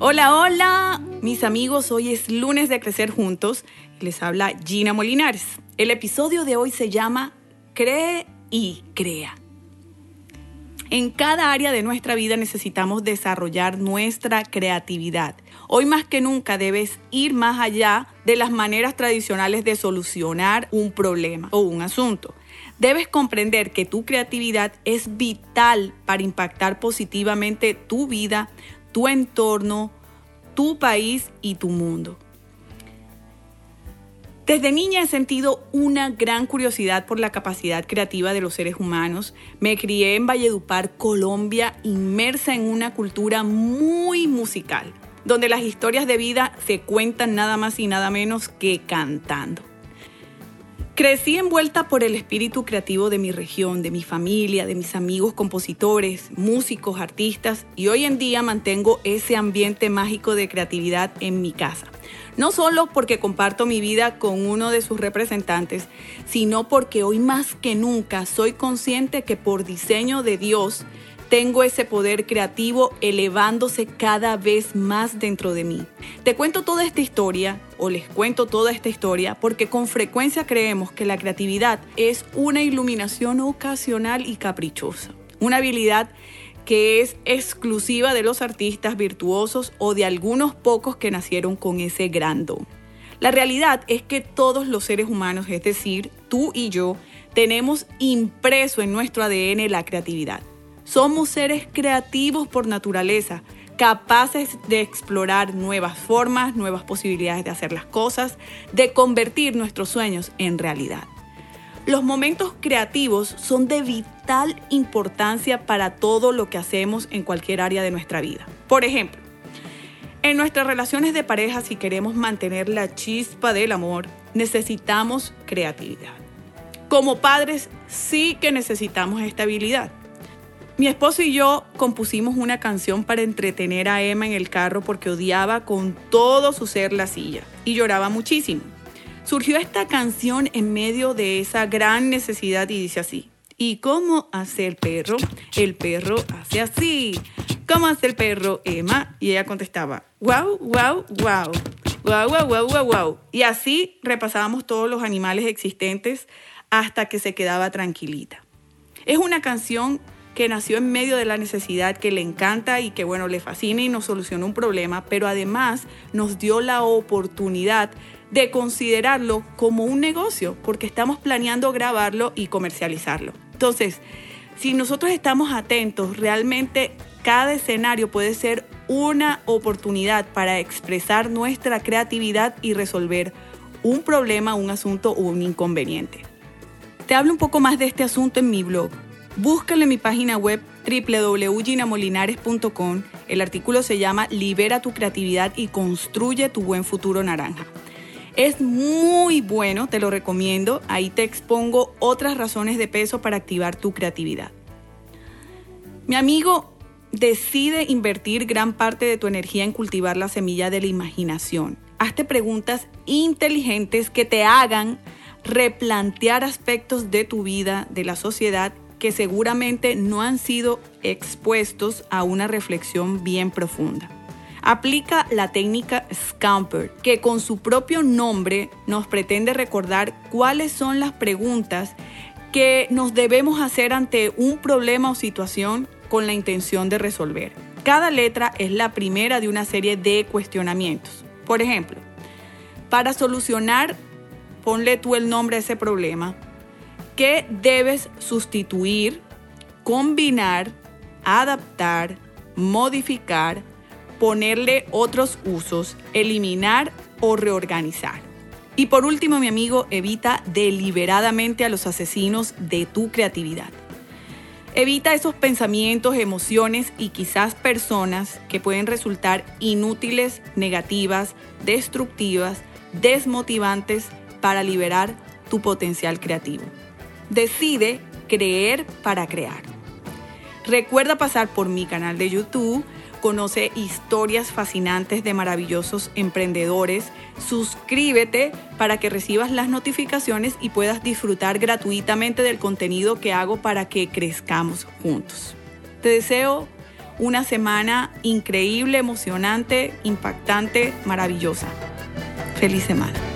Hola, hola, mis amigos, hoy es lunes de Crecer Juntos. Les habla Gina Molinares. El episodio de hoy se llama Cree y Crea. En cada área de nuestra vida necesitamos desarrollar nuestra creatividad. Hoy más que nunca debes ir más allá de las maneras tradicionales de solucionar un problema o un asunto. Debes comprender que tu creatividad es vital para impactar positivamente tu vida, tu entorno, tu país y tu mundo. Desde niña he sentido una gran curiosidad por la capacidad creativa de los seres humanos. Me crié en Valledupar, Colombia, inmersa en una cultura muy musical, donde las historias de vida se cuentan nada más y nada menos que cantando. Crecí envuelta por el espíritu creativo de mi región, de mi familia, de mis amigos compositores, músicos, artistas y hoy en día mantengo ese ambiente mágico de creatividad en mi casa. No solo porque comparto mi vida con uno de sus representantes, sino porque hoy más que nunca soy consciente que por diseño de Dios, tengo ese poder creativo elevándose cada vez más dentro de mí. Te cuento toda esta historia o les cuento toda esta historia porque con frecuencia creemos que la creatividad es una iluminación ocasional y caprichosa, una habilidad que es exclusiva de los artistas virtuosos o de algunos pocos que nacieron con ese gran don. La realidad es que todos los seres humanos, es decir, tú y yo, tenemos impreso en nuestro ADN la creatividad. Somos seres creativos por naturaleza, capaces de explorar nuevas formas, nuevas posibilidades de hacer las cosas, de convertir nuestros sueños en realidad. Los momentos creativos son de vital importancia para todo lo que hacemos en cualquier área de nuestra vida. Por ejemplo, en nuestras relaciones de pareja, si queremos mantener la chispa del amor, necesitamos creatividad. Como padres, sí que necesitamos estabilidad. Mi esposo y yo compusimos una canción para entretener a Emma en el carro porque odiaba con todo su ser la silla y lloraba muchísimo. Surgió esta canción en medio de esa gran necesidad y dice así. ¿Y cómo hace el perro? El perro hace así. ¿Cómo hace el perro, Emma? Y ella contestaba, wow, wow, wow. Wow, wow, wow, wow, wow. Y así repasábamos todos los animales existentes hasta que se quedaba tranquilita. Es una canción que nació en medio de la necesidad que le encanta y que bueno, le fascina y nos solucionó un problema, pero además nos dio la oportunidad de considerarlo como un negocio, porque estamos planeando grabarlo y comercializarlo. Entonces, si nosotros estamos atentos, realmente cada escenario puede ser una oportunidad para expresar nuestra creatividad y resolver un problema, un asunto o un inconveniente. Te hablo un poco más de este asunto en mi blog Búscale en mi página web www.ginamolinares.com. El artículo se llama Libera tu creatividad y construye tu buen futuro naranja. Es muy bueno, te lo recomiendo. Ahí te expongo otras razones de peso para activar tu creatividad. Mi amigo, decide invertir gran parte de tu energía en cultivar la semilla de la imaginación. Hazte preguntas inteligentes que te hagan replantear aspectos de tu vida, de la sociedad que seguramente no han sido expuestos a una reflexión bien profunda. Aplica la técnica Scamper, que con su propio nombre nos pretende recordar cuáles son las preguntas que nos debemos hacer ante un problema o situación con la intención de resolver. Cada letra es la primera de una serie de cuestionamientos. Por ejemplo, para solucionar, ponle tú el nombre a ese problema, que debes sustituir, combinar, adaptar, modificar, ponerle otros usos, eliminar o reorganizar. Y por último, mi amigo, evita deliberadamente a los asesinos de tu creatividad. Evita esos pensamientos, emociones y quizás personas que pueden resultar inútiles, negativas, destructivas, desmotivantes para liberar tu potencial creativo. Decide creer para crear. Recuerda pasar por mi canal de YouTube, conoce historias fascinantes de maravillosos emprendedores, suscríbete para que recibas las notificaciones y puedas disfrutar gratuitamente del contenido que hago para que crezcamos juntos. Te deseo una semana increíble, emocionante, impactante, maravillosa. Feliz semana.